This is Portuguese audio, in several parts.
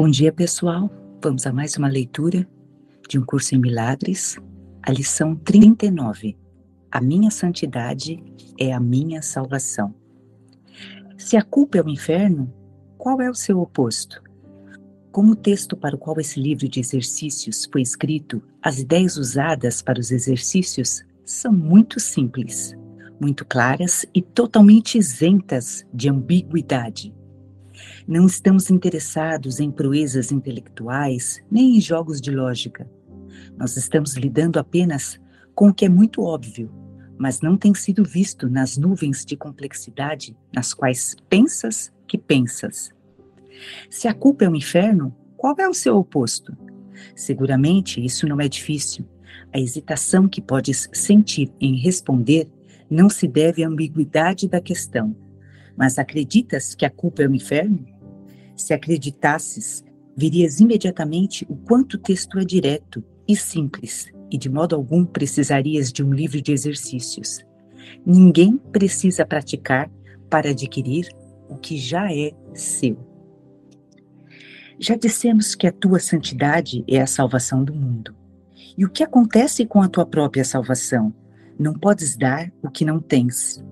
Bom dia, pessoal. Vamos a mais uma leitura de um curso em milagres, a lição 39. A minha santidade é a minha salvação. Se a culpa é o inferno, qual é o seu oposto? Como o texto para o qual esse livro de exercícios foi escrito, as ideias usadas para os exercícios são muito simples, muito claras e totalmente isentas de ambiguidade. Não estamos interessados em proezas intelectuais nem em jogos de lógica. Nós estamos lidando apenas com o que é muito óbvio, mas não tem sido visto nas nuvens de complexidade nas quais pensas que pensas. Se a culpa é o inferno, qual é o seu oposto? Seguramente isso não é difícil. A hesitação que podes sentir em responder não se deve à ambiguidade da questão. Mas acreditas que a culpa é o inferno? Se acreditasses, virias imediatamente o quanto o texto é direto e simples, e de modo algum precisarias de um livro de exercícios. Ninguém precisa praticar para adquirir o que já é seu. Já dissemos que a tua santidade é a salvação do mundo. E o que acontece com a tua própria salvação? Não podes dar o que não tens.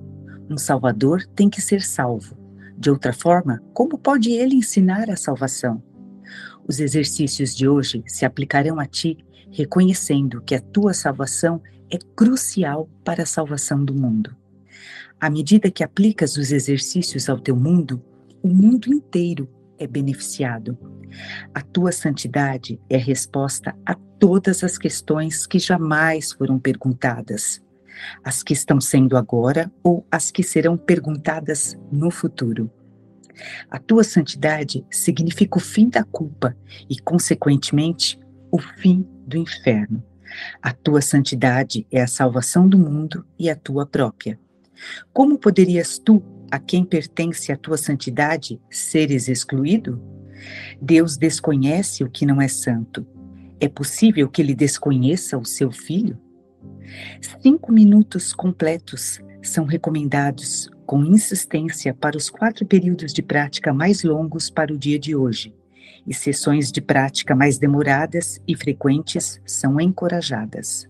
Um salvador tem que ser salvo. De outra forma, como pode ele ensinar a salvação? Os exercícios de hoje se aplicarão a ti, reconhecendo que a tua salvação é crucial para a salvação do mundo. À medida que aplicas os exercícios ao teu mundo, o mundo inteiro é beneficiado. A tua santidade é a resposta a todas as questões que jamais foram perguntadas, as que estão sendo agora ou as que serão perguntadas no futuro. A tua santidade significa o fim da culpa e, consequentemente, o fim do inferno. A tua santidade é a salvação do mundo e a tua própria. Como poderias tu a quem pertence a tua santidade seres excluído? Deus desconhece o que não é santo. É possível que ele desconheça o seu filho? Cinco minutos completos são recomendados com insistência para os quatro períodos de prática mais longos para o dia de hoje, e sessões de prática mais demoradas e frequentes são encorajadas.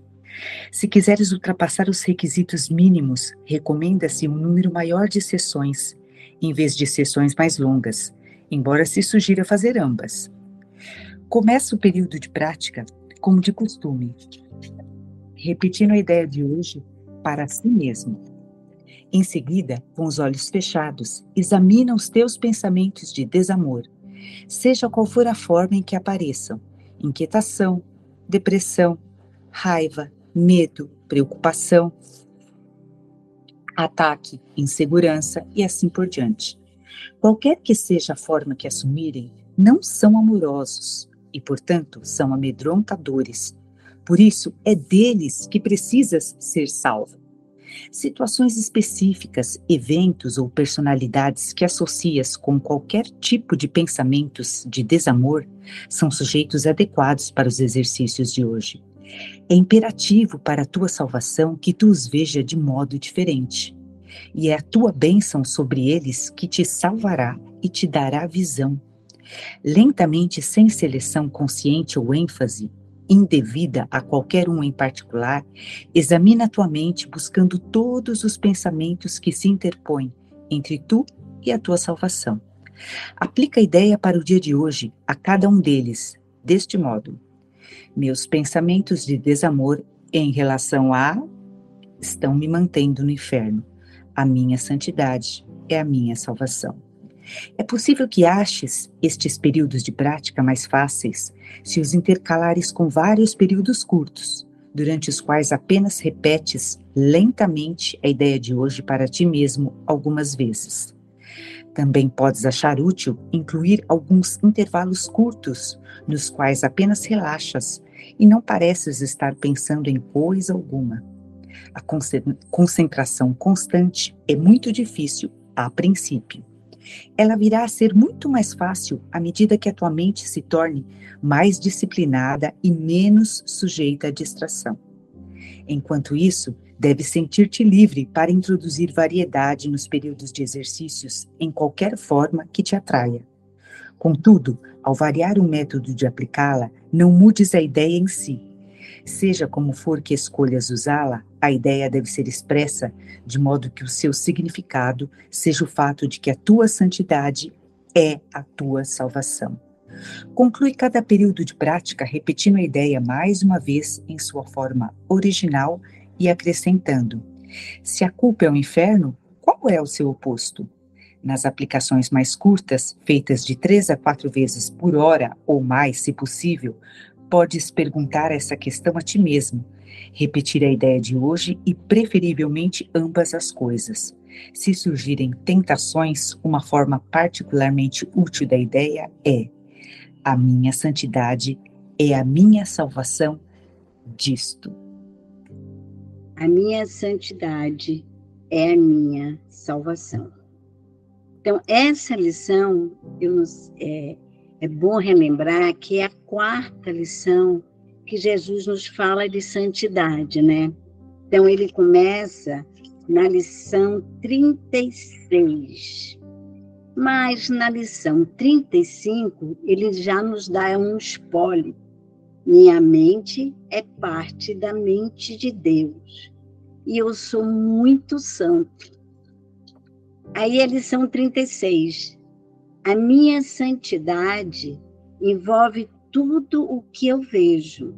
Se quiseres ultrapassar os requisitos mínimos, recomenda-se um número maior de sessões, em vez de sessões mais longas, embora se sugira fazer ambas. Começa o período de prática como de costume, repetindo a ideia de hoje para si mesmo. Em seguida, com os olhos fechados, examina os teus pensamentos de desamor, seja qual for a forma em que apareçam: inquietação, depressão, raiva, medo, preocupação, ataque, insegurança e assim por diante. Qualquer que seja a forma que assumirem, não são amorosos e, portanto, são amedrontadores. Por isso, é deles que precisas ser salvo. Situações específicas, eventos ou personalidades que associas com qualquer tipo de pensamentos de desamor são sujeitos adequados para os exercícios de hoje. É imperativo para a tua salvação que tu os veja de modo diferente. E é a tua bênção sobre eles que te salvará e te dará visão. Lentamente, sem seleção consciente ou ênfase indevida a qualquer um em particular, examina tua mente buscando todos os pensamentos que se interpõem entre tu e a tua salvação. Aplica a ideia para o dia de hoje a cada um deles, deste modo: meus pensamentos de desamor em relação a estão me mantendo no inferno. A minha santidade é a minha salvação. É possível que aches estes períodos de prática mais fáceis se os intercalares com vários períodos curtos, durante os quais apenas repetes lentamente a ideia de hoje para ti mesmo algumas vezes. Também podes achar útil incluir alguns intervalos curtos, nos quais apenas relaxas e não pareces estar pensando em coisa alguma. A concentração constante é muito difícil a princípio. Ela virá a ser muito mais fácil à medida que a tua mente se torne mais disciplinada e menos sujeita à distração. Enquanto isso, Deve sentir-te livre para introduzir variedade nos períodos de exercícios em qualquer forma que te atraia. Contudo, ao variar o método de aplicá-la, não mudes a ideia em si. Seja como for que escolhas usá-la, a ideia deve ser expressa de modo que o seu significado seja o fato de que a tua santidade é a tua salvação. Conclui cada período de prática repetindo a ideia mais uma vez em sua forma original e acrescentando: se a culpa é o inferno, qual é o seu oposto? Nas aplicações mais curtas, feitas de três a quatro vezes por hora ou mais, se possível, podes perguntar essa questão a ti mesmo, repetir a ideia de hoje e, preferivelmente, ambas as coisas. Se surgirem tentações, uma forma particularmente útil da ideia é: a minha santidade é a minha salvação disto. A minha santidade é a minha salvação. Então, essa lição, eu, é, é bom relembrar que é a quarta lição que Jesus nos fala de santidade, né? Então, ele começa na lição 36. Mas na lição 35, ele já nos dá um spoiler. Minha mente é parte da mente de Deus. E eu sou muito santo. Aí a lição 36. A minha santidade envolve tudo o que eu vejo.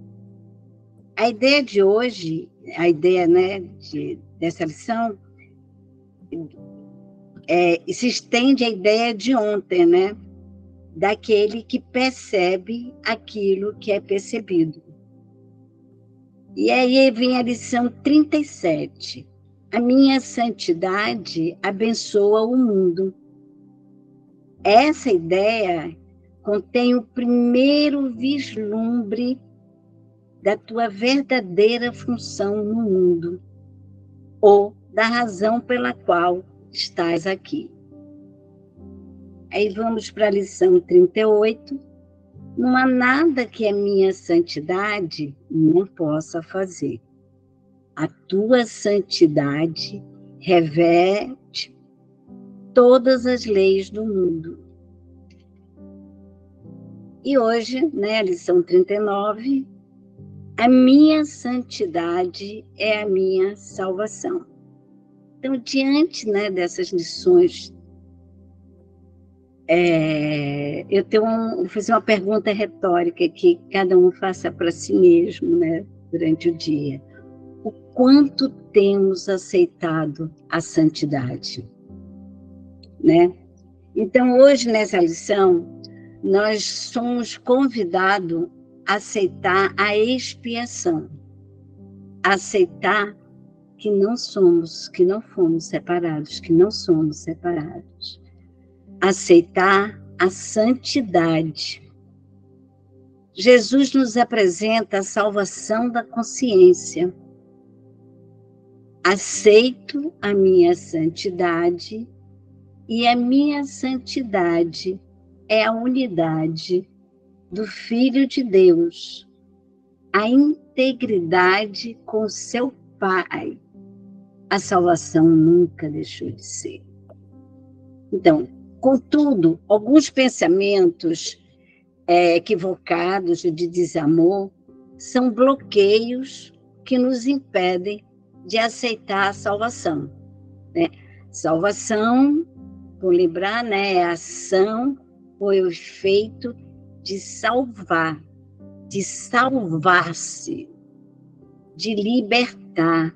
A ideia de hoje, a ideia né, de, dessa lição, é, se estende à ideia de ontem, né? Daquele que percebe aquilo que é percebido. E aí vem a lição 37. A minha santidade abençoa o mundo. Essa ideia contém o primeiro vislumbre da tua verdadeira função no mundo, ou da razão pela qual estás aqui. Aí vamos para a lição 38. Não há nada que a minha santidade não possa fazer a tua santidade reverte todas as leis do mundo. E hoje, né, lição 39, a minha santidade é a minha salvação. Então, diante né, dessas lições, é, eu tenho um, vou fazer uma pergunta retórica que cada um faça para si mesmo né, durante o dia o quanto temos aceitado a santidade, né? Então, hoje nessa lição, nós somos convidados a aceitar a expiação, aceitar que não somos, que não fomos separados, que não somos separados, aceitar a santidade. Jesus nos apresenta a salvação da consciência. Aceito a minha santidade e a minha santidade é a unidade do Filho de Deus, a integridade com seu Pai. A salvação nunca deixou de ser. Então, contudo, alguns pensamentos é, equivocados de desamor são bloqueios que nos impedem de aceitar a salvação. Né? Salvação, por lembrar, né, é ação ou o efeito de salvar, de salvar-se, de libertar,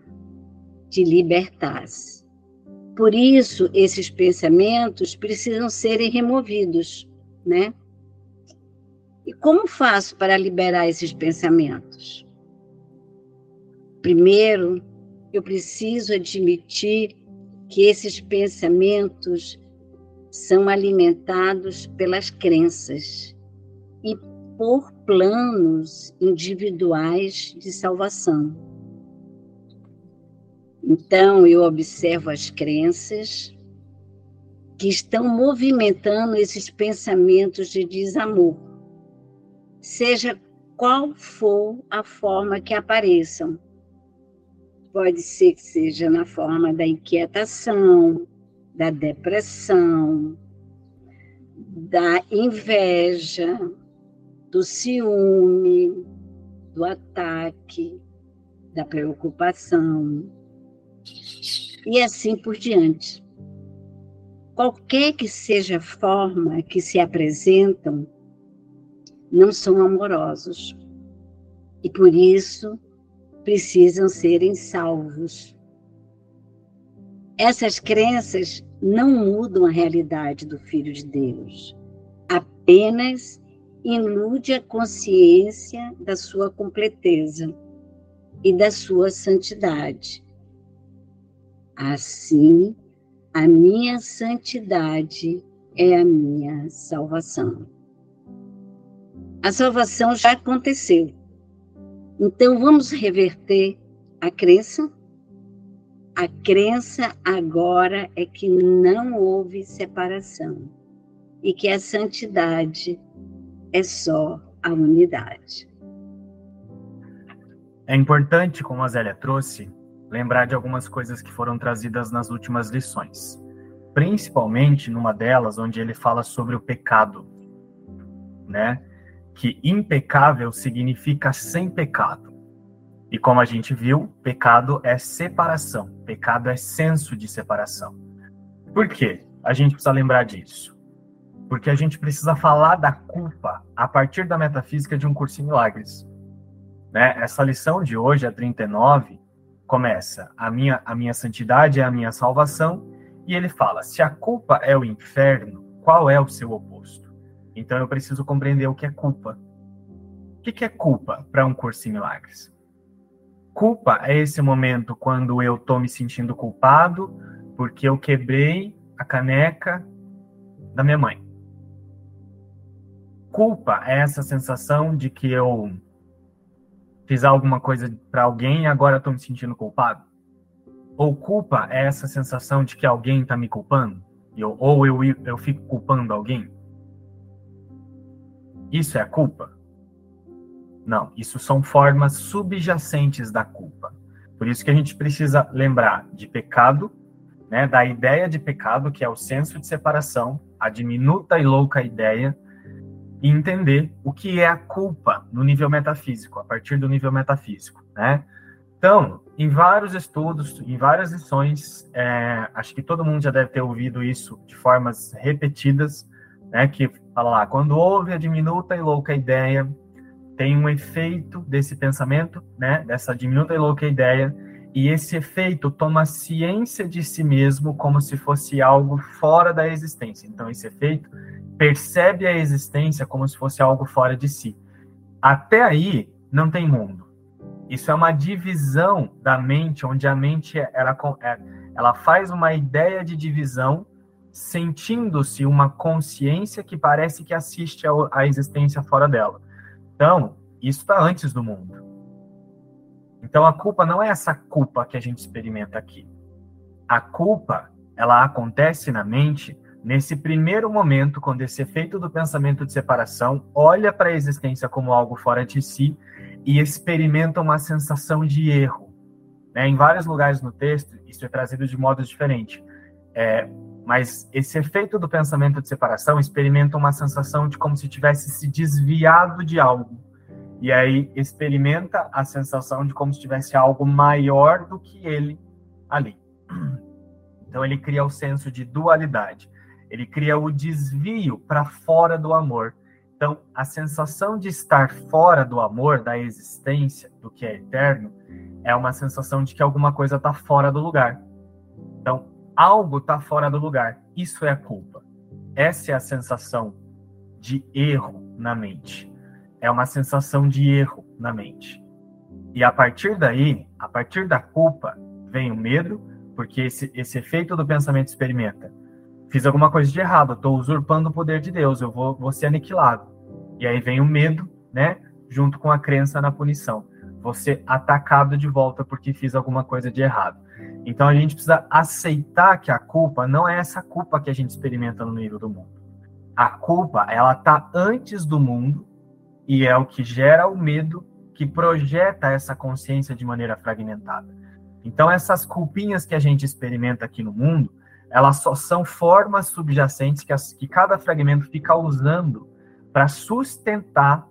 de libertar-se. Por isso, esses pensamentos precisam serem removidos, né? E como faço para liberar esses pensamentos? Primeiro, eu preciso admitir que esses pensamentos são alimentados pelas crenças e por planos individuais de salvação. Então, eu observo as crenças que estão movimentando esses pensamentos de desamor, seja qual for a forma que apareçam pode ser que seja na forma da inquietação, da depressão, da inveja, do ciúme, do ataque, da preocupação e assim por diante. Qualquer que seja a forma que se apresentam, não são amorosos e por isso precisam serem salvos. Essas crenças não mudam a realidade do Filho de Deus, apenas ilude a consciência da sua completeza e da sua santidade. Assim, a minha santidade é a minha salvação. A salvação já aconteceu. Então vamos reverter a crença? A crença agora é que não houve separação e que a santidade é só a unidade. É importante, como a Zélia trouxe, lembrar de algumas coisas que foram trazidas nas últimas lições. Principalmente numa delas, onde ele fala sobre o pecado, né? Que impecável significa sem pecado. E como a gente viu, pecado é separação, pecado é senso de separação. Por quê? A gente precisa lembrar disso porque a gente precisa falar da culpa a partir da metafísica de um curso em milagres. Né? Essa lição de hoje, a 39, começa: a minha, a minha santidade é a minha salvação, e ele fala: se a culpa é o inferno, qual é o seu oposto? Então eu preciso compreender o que é culpa. O que é culpa para um curso em milagres? Culpa é esse momento quando eu estou me sentindo culpado porque eu quebrei a caneca da minha mãe. Culpa é essa sensação de que eu fiz alguma coisa para alguém e agora estou me sentindo culpado? Ou culpa é essa sensação de que alguém está me culpando? Eu, ou eu, eu fico culpando alguém? Isso é culpa? Não, isso são formas subjacentes da culpa. Por isso que a gente precisa lembrar de pecado, né, da ideia de pecado, que é o senso de separação, a diminuta e louca ideia e entender o que é a culpa no nível metafísico, a partir do nível metafísico, né? Então, em vários estudos, em várias lições, é, acho que todo mundo já deve ter ouvido isso de formas repetidas, né? Que fala lá, quando houve a diminuta e louca ideia, tem um efeito desse pensamento, né? Dessa diminuta e louca ideia, e esse efeito toma ciência de si mesmo como se fosse algo fora da existência. Então, esse efeito percebe a existência como se fosse algo fora de si. Até aí, não tem mundo. Isso é uma divisão da mente, onde a mente ela, é, ela faz uma ideia de divisão, sentindo-se uma consciência que parece que assiste à existência fora dela. Então, isso está antes do mundo. Então, a culpa não é essa culpa que a gente experimenta aqui. A culpa, ela acontece na mente Nesse primeiro momento, quando esse efeito do pensamento de separação olha para a existência como algo fora de si e experimenta uma sensação de erro. Né? Em vários lugares no texto, isso é trazido de modo diferente. É, mas esse efeito do pensamento de separação experimenta uma sensação de como se tivesse se desviado de algo. E aí experimenta a sensação de como se tivesse algo maior do que ele ali. Então ele cria o senso de dualidade. Ele cria o desvio para fora do amor. Então, a sensação de estar fora do amor, da existência, do que é eterno, é uma sensação de que alguma coisa está fora do lugar. Então, algo está fora do lugar. Isso é a culpa. Essa é a sensação de erro na mente. É uma sensação de erro na mente. E a partir daí, a partir da culpa, vem o medo, porque esse, esse efeito do pensamento experimenta fiz alguma coisa de errado, estou usurpando o poder de Deus, eu vou, vou ser aniquilado. E aí vem o medo, né? Junto com a crença na punição. Ser atacado de volta porque fiz alguma coisa de errado. Então a gente precisa aceitar que a culpa não é essa culpa que a gente experimenta no nível do mundo. A culpa, ela tá antes do mundo e é o que gera o medo que projeta essa consciência de maneira fragmentada. Então essas culpinhas que a gente experimenta aqui no mundo, elas só são formas subjacentes que, as, que cada fragmento fica usando para sustentar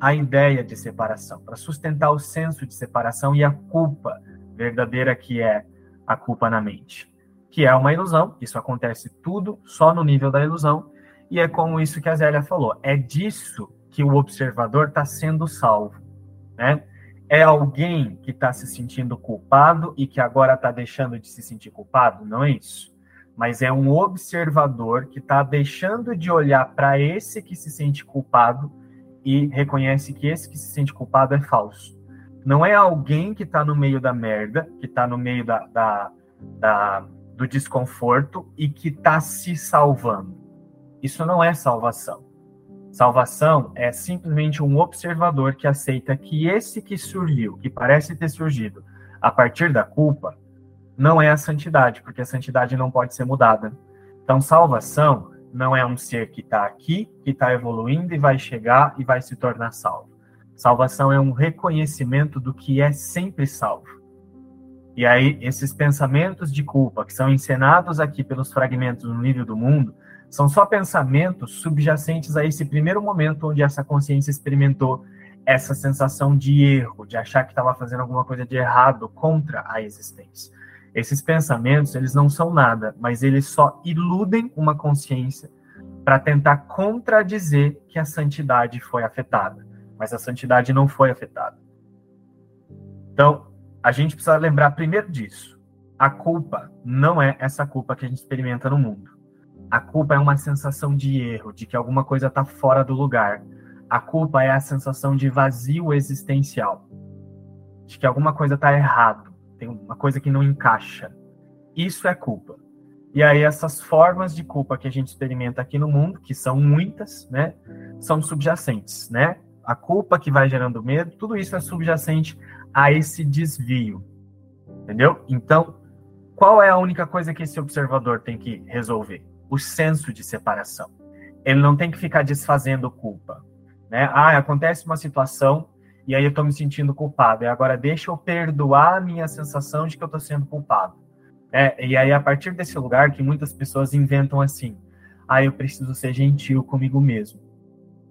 a ideia de separação, para sustentar o senso de separação e a culpa verdadeira que é a culpa na mente, que é uma ilusão, isso acontece tudo só no nível da ilusão, e é como isso que a Zélia falou, é disso que o observador está sendo salvo, né? É alguém que está se sentindo culpado e que agora está deixando de se sentir culpado? Não é isso. Mas é um observador que está deixando de olhar para esse que se sente culpado e reconhece que esse que se sente culpado é falso. Não é alguém que está no meio da merda, que está no meio da, da, da, do desconforto e que está se salvando. Isso não é salvação. Salvação é simplesmente um observador que aceita que esse que surgiu, que parece ter surgido a partir da culpa, não é a santidade, porque a santidade não pode ser mudada. Então, salvação não é um ser que está aqui, que está evoluindo e vai chegar e vai se tornar salvo. Salvação é um reconhecimento do que é sempre salvo. E aí, esses pensamentos de culpa que são encenados aqui pelos fragmentos no nível do mundo, são só pensamentos subjacentes a esse primeiro momento onde essa consciência experimentou essa sensação de erro, de achar que estava fazendo alguma coisa de errado contra a existência. Esses pensamentos, eles não são nada, mas eles só iludem uma consciência para tentar contradizer que a santidade foi afetada, mas a santidade não foi afetada. Então, a gente precisa lembrar primeiro disso. A culpa não é essa culpa que a gente experimenta no mundo. A culpa é uma sensação de erro, de que alguma coisa está fora do lugar. A culpa é a sensação de vazio existencial, de que alguma coisa está errado, tem uma coisa que não encaixa. Isso é culpa. E aí essas formas de culpa que a gente experimenta aqui no mundo, que são muitas, né, são subjacentes, né? A culpa que vai gerando medo, tudo isso é subjacente a esse desvio. Entendeu? Então, qual é a única coisa que esse observador tem que resolver? o senso de separação. Ele não tem que ficar desfazendo culpa. Né? Ah, acontece uma situação e aí eu estou me sentindo culpado. E agora deixa eu perdoar a minha sensação de que eu estou sendo culpado. É, e aí, a partir desse lugar que muitas pessoas inventam assim, ah, eu preciso ser gentil comigo mesmo.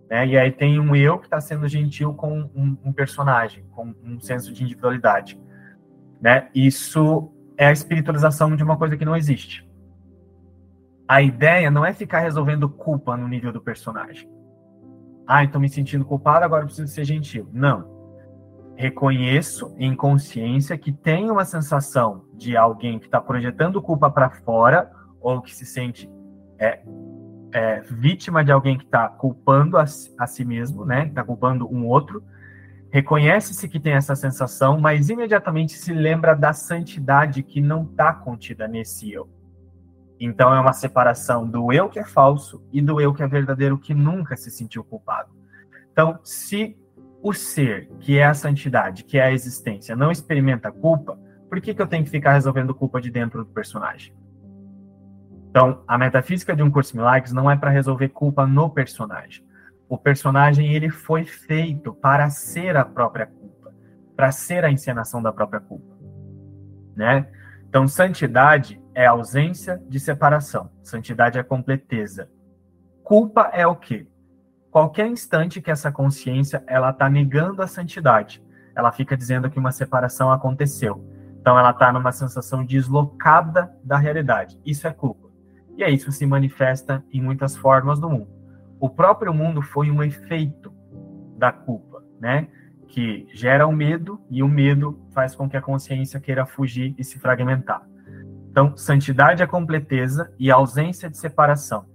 Né? E aí tem um eu que está sendo gentil com um, um, personagem, com um senso de individualidade. Né? Isso é a espiritualização de uma coisa que não existe. A ideia não é ficar resolvendo culpa no nível do personagem. Ah, estou me sentindo culpado, agora preciso ser gentil. Não. Reconheço em consciência que tem uma sensação de alguém que está projetando culpa para fora ou que se sente é, é, vítima de alguém que está culpando a, a, si mesmo, né? Está culpando um outro. Reconhece-se que tem essa sensação, mas imediatamente se lembra da santidade que não está contida nesse eu. Então é uma separação do eu que é falso e do eu que é verdadeiro que nunca se sentiu culpado. Então, se o ser, que é a santidade, que é a existência, não experimenta culpa, por que, que eu tenho que ficar resolvendo culpa de dentro do personagem? Então, a metafísica de um curso de milagres não é para resolver culpa no personagem. O personagem ele foi feito para ser a própria culpa, para ser a encenação da própria culpa, né? Então, santidade é ausência de separação. Santidade é completeza. Culpa é o quê? Qualquer instante que essa consciência ela está negando a santidade, ela fica dizendo que uma separação aconteceu. Então ela está numa sensação deslocada da realidade. Isso é culpa. E aí isso se manifesta em muitas formas no mundo. O próprio mundo foi um efeito da culpa, né? Que gera o medo e o medo faz com que a consciência queira fugir e se fragmentar. Então, santidade é completeza e ausência de separação.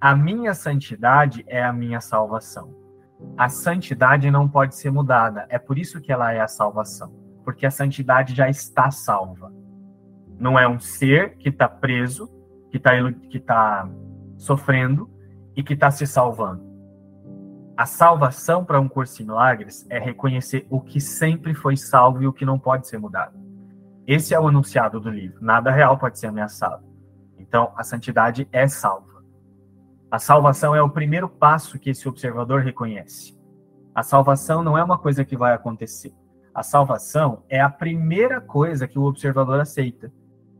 A minha santidade é a minha salvação. A santidade não pode ser mudada. É por isso que ela é a salvação. Porque a santidade já está salva. Não é um ser que está preso, que está que tá sofrendo e que está se salvando. A salvação para um curso em milagres é reconhecer o que sempre foi salvo e o que não pode ser mudado. Esse é o anunciado do livro. Nada real pode ser ameaçado. Então, a santidade é salva. A salvação é o primeiro passo que esse observador reconhece. A salvação não é uma coisa que vai acontecer. A salvação é a primeira coisa que o observador aceita.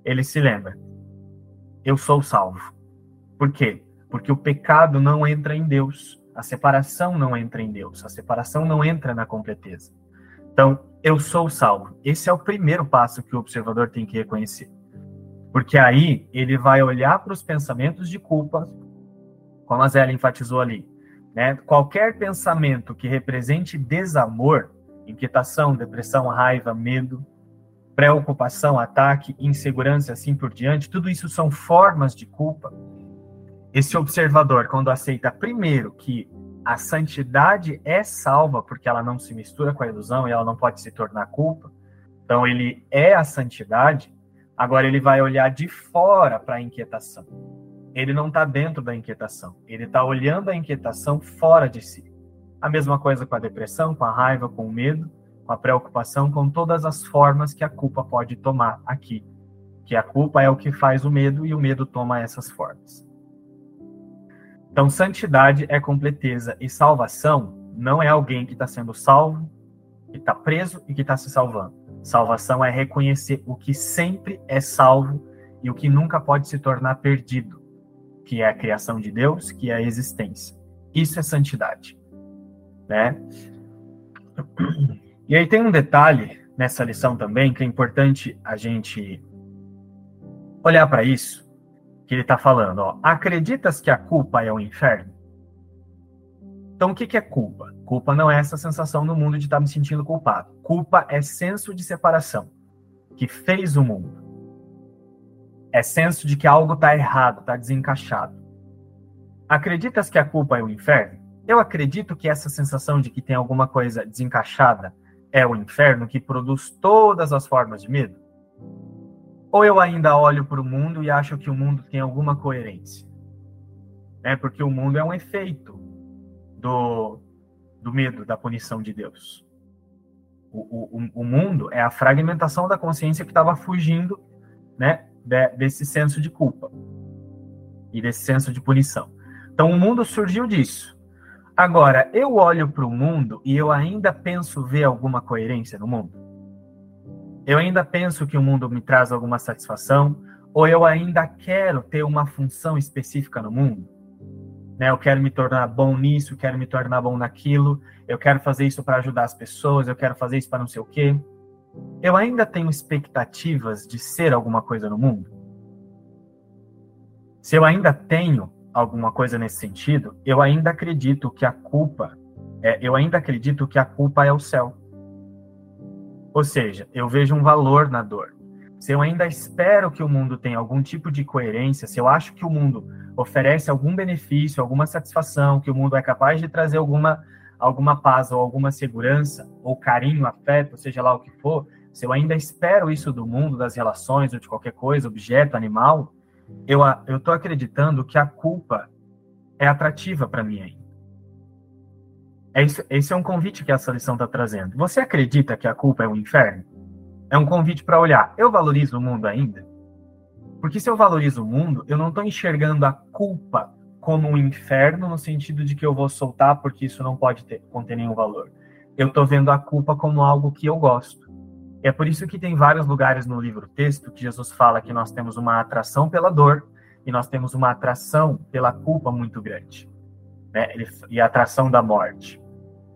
Ele se lembra. Eu sou salvo. Por quê? Porque o pecado não entra em Deus, a separação não entra em Deus, a separação não entra na completeza. Então, eu sou salvo. Esse é o primeiro passo que o observador tem que reconhecer. Porque aí ele vai olhar para os pensamentos de culpa, como a Zélia enfatizou ali. Né? Qualquer pensamento que represente desamor, inquietação, depressão, raiva, medo, preocupação, ataque, insegurança, assim por diante, tudo isso são formas de culpa. Esse observador, quando aceita primeiro que a santidade é salva porque ela não se mistura com a ilusão e ela não pode se tornar culpa, então ele é a santidade, agora ele vai olhar de fora para a inquietação. Ele não está dentro da inquietação, ele está olhando a inquietação fora de si. A mesma coisa com a depressão, com a raiva, com o medo com a preocupação com todas as formas que a culpa pode tomar aqui. Que a culpa é o que faz o medo e o medo toma essas formas. Então, santidade é completeza e salvação não é alguém que está sendo salvo, que está preso e que está se salvando. Salvação é reconhecer o que sempre é salvo e o que nunca pode se tornar perdido, que é a criação de Deus, que é a existência. Isso é santidade, né? E aí tem um detalhe nessa lição também que é importante a gente olhar para isso, que ele está falando, ó, acreditas que a culpa é o inferno? Então, o que, que é culpa? Culpa não é essa sensação no mundo de estar tá me sentindo culpado. Culpa é senso de separação, que fez o mundo. É senso de que algo está errado, está desencaixado. Acreditas que a culpa é o inferno? Eu acredito que essa sensação de que tem alguma coisa desencaixada é o inferno que produz todas as formas de medo? Ou eu ainda olho para o mundo e acho que o mundo tem alguma coerência? É porque o mundo é um efeito do, do medo, da punição de Deus. O, o, o mundo é a fragmentação da consciência que estava fugindo né, de, desse senso de culpa e desse senso de punição. Então o mundo surgiu disso. Agora, eu olho para o mundo e eu ainda penso ver alguma coerência no mundo? Eu ainda penso que o mundo me traz alguma satisfação? Ou eu ainda quero ter uma função específica no mundo? Né, eu quero me tornar bom nisso, quero me tornar bom naquilo, eu quero fazer isso para ajudar as pessoas, eu quero fazer isso para não sei o quê. Eu ainda tenho expectativas de ser alguma coisa no mundo? Se eu ainda tenho, alguma coisa nesse sentido, eu ainda acredito que a culpa, é, eu ainda acredito que a culpa é o céu. Ou seja, eu vejo um valor na dor. Se eu ainda espero que o mundo tenha algum tipo de coerência, se eu acho que o mundo oferece algum benefício, alguma satisfação, que o mundo é capaz de trazer alguma alguma paz ou alguma segurança, ou carinho, afeto, seja lá o que for, se eu ainda espero isso do mundo, das relações ou de qualquer coisa, objeto, animal, eu eu estou acreditando que a culpa é atrativa para mim ainda. É isso, esse é um convite que essa lição está trazendo. Você acredita que a culpa é o inferno? É um convite para olhar. Eu valorizo o mundo ainda? Porque se eu valorizo o mundo, eu não estou enxergando a culpa como um inferno no sentido de que eu vou soltar porque isso não pode ter, conter nenhum valor. Eu estou vendo a culpa como algo que eu gosto. É por isso que tem vários lugares no livro texto que Jesus fala que nós temos uma atração pela dor e nós temos uma atração pela culpa muito grande. Né? E a atração da morte.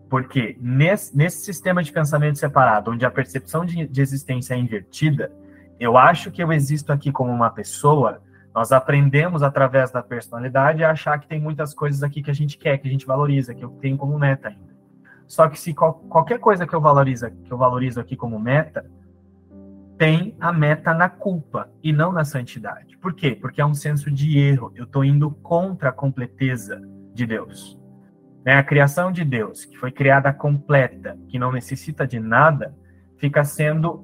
Porque nesse, nesse sistema de pensamento separado, onde a percepção de, de existência é invertida, eu acho que eu existo aqui como uma pessoa, nós aprendemos através da personalidade a achar que tem muitas coisas aqui que a gente quer, que a gente valoriza, que eu tenho como meta ainda. Só que se qualquer coisa que eu valorizo, que eu valorizo aqui como meta, tem a meta na culpa e não na santidade. Por quê? Porque é um senso de erro. Eu estou indo contra a completeza de Deus. Né? A criação de Deus, que foi criada completa, que não necessita de nada, fica sendo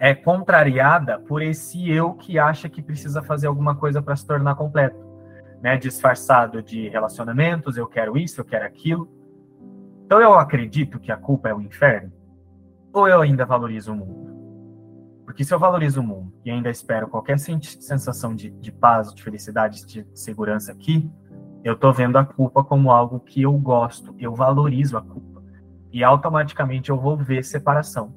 é contrariada por esse eu que acha que precisa fazer alguma coisa para se tornar completo, né? Disfarçado de relacionamentos, eu quero isso, eu quero aquilo. Então eu acredito que a culpa é o inferno? Ou eu ainda valorizo o mundo? Porque se eu valorizo o mundo e ainda espero qualquer sensação de, de paz, de felicidade, de segurança aqui, eu estou vendo a culpa como algo que eu gosto, eu valorizo a culpa. E automaticamente eu vou ver separação.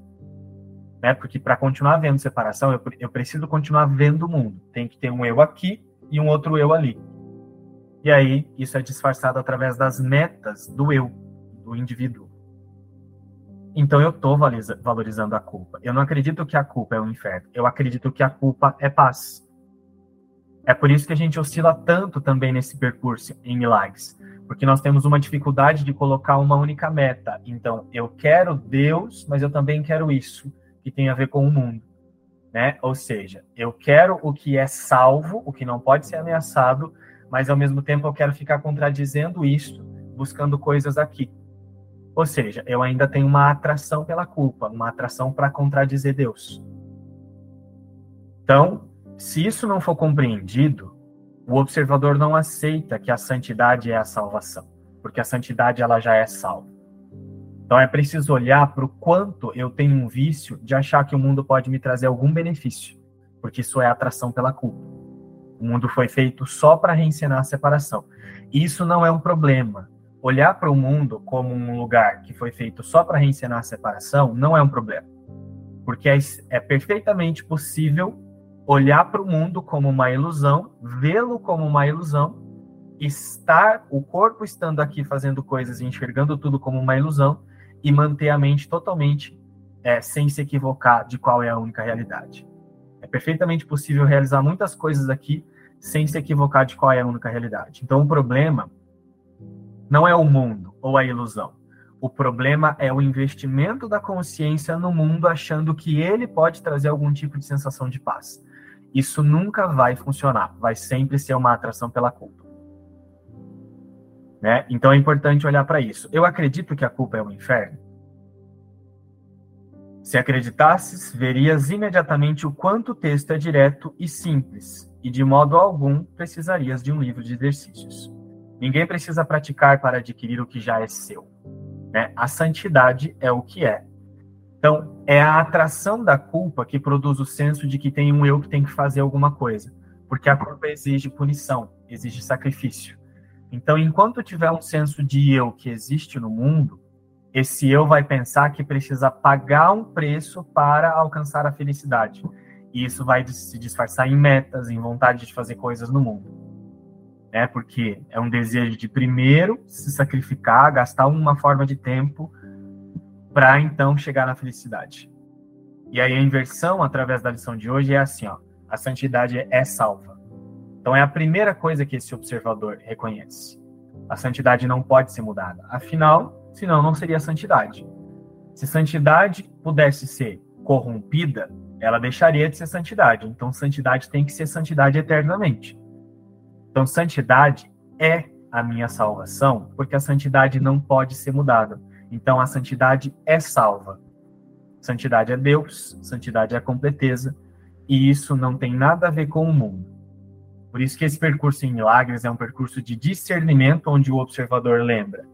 Né? Porque para continuar vendo separação, eu, eu preciso continuar vendo o mundo. Tem que ter um eu aqui e um outro eu ali. E aí, isso é disfarçado através das metas do eu, do indivíduo. Então eu estou valorizando a culpa. Eu não acredito que a culpa é o um inferno. Eu acredito que a culpa é paz. É por isso que a gente oscila tanto também nesse percurso em milagres. Porque nós temos uma dificuldade de colocar uma única meta. Então, eu quero Deus, mas eu também quero isso, que tem a ver com o mundo. Né? Ou seja, eu quero o que é salvo, o que não pode ser ameaçado, mas ao mesmo tempo eu quero ficar contradizendo isso, buscando coisas aqui. Ou seja, eu ainda tenho uma atração pela culpa, uma atração para contradizer Deus. Então, se isso não for compreendido, o observador não aceita que a santidade é a salvação, porque a santidade ela já é salva. Então é preciso olhar para o quanto eu tenho um vício de achar que o mundo pode me trazer algum benefício, porque isso é atração pela culpa. O mundo foi feito só para reencenar a separação. Isso não é um problema, olhar para o mundo como um lugar que foi feito só para reencenar a separação não é um problema. Porque é, é perfeitamente possível olhar para o mundo como uma ilusão, vê-lo como uma ilusão, estar, o corpo estando aqui fazendo coisas e enxergando tudo como uma ilusão, e manter a mente totalmente é, sem se equivocar de qual é a única realidade. É perfeitamente possível realizar muitas coisas aqui sem se equivocar de qual é a única realidade. Então, o problema não é o mundo ou a ilusão. O problema é o investimento da consciência no mundo achando que ele pode trazer algum tipo de sensação de paz. Isso nunca vai funcionar, vai sempre ser uma atração pela culpa. Né? Então é importante olhar para isso. Eu acredito que a culpa é o inferno. Se acreditasses, verias imediatamente o quanto o texto é direto e simples, e de modo algum precisarias de um livro de exercícios. Ninguém precisa praticar para adquirir o que já é seu. Né? A santidade é o que é. Então, é a atração da culpa que produz o senso de que tem um eu que tem que fazer alguma coisa. Porque a culpa exige punição, exige sacrifício. Então, enquanto tiver um senso de eu que existe no mundo, esse eu vai pensar que precisa pagar um preço para alcançar a felicidade. E isso vai se disfarçar em metas, em vontade de fazer coisas no mundo né? Porque é um desejo de primeiro se sacrificar, gastar uma forma de tempo para então chegar na felicidade. E aí a inversão através da lição de hoje é assim, ó, a santidade é salva. Então é a primeira coisa que esse observador reconhece. A santidade não pode ser mudada. Afinal, senão não seria santidade. Se santidade pudesse ser corrompida, ela deixaria de ser santidade. Então santidade tem que ser santidade eternamente. Então, santidade é a minha salvação, porque a santidade não pode ser mudada. Então, a santidade é salva. Santidade é Deus, santidade é a completeza, e isso não tem nada a ver com o mundo. Por isso que esse percurso em milagres é um percurso de discernimento, onde o observador lembra: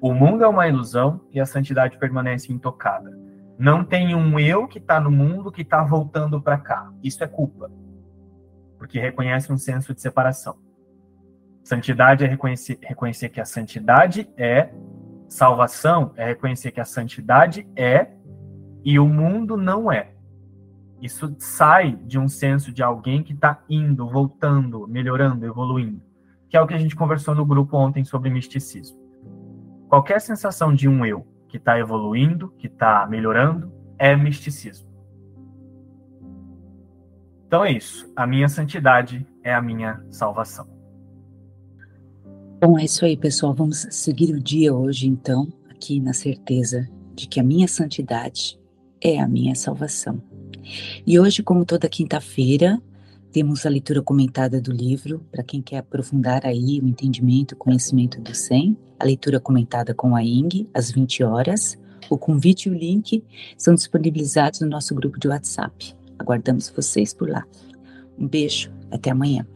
o mundo é uma ilusão e a santidade permanece intocada. Não tem um eu que está no mundo que está voltando para cá. Isso é culpa, porque reconhece um senso de separação. Santidade é reconhecer, reconhecer que a santidade é, salvação é reconhecer que a santidade é e o mundo não é. Isso sai de um senso de alguém que está indo, voltando, melhorando, evoluindo, que é o que a gente conversou no grupo ontem sobre misticismo. Qualquer sensação de um eu que está evoluindo, que está melhorando, é misticismo. Então é isso. A minha santidade é a minha salvação. Bom, é isso aí, pessoal. Vamos seguir o dia hoje, então, aqui na certeza de que a minha santidade é a minha salvação. E hoje, como toda quinta-feira, temos a leitura comentada do livro, para quem quer aprofundar aí o entendimento, o conhecimento do SEM, a leitura comentada com a Ing, às 20 horas. O convite e o link são disponibilizados no nosso grupo de WhatsApp. Aguardamos vocês por lá. Um beijo, até amanhã.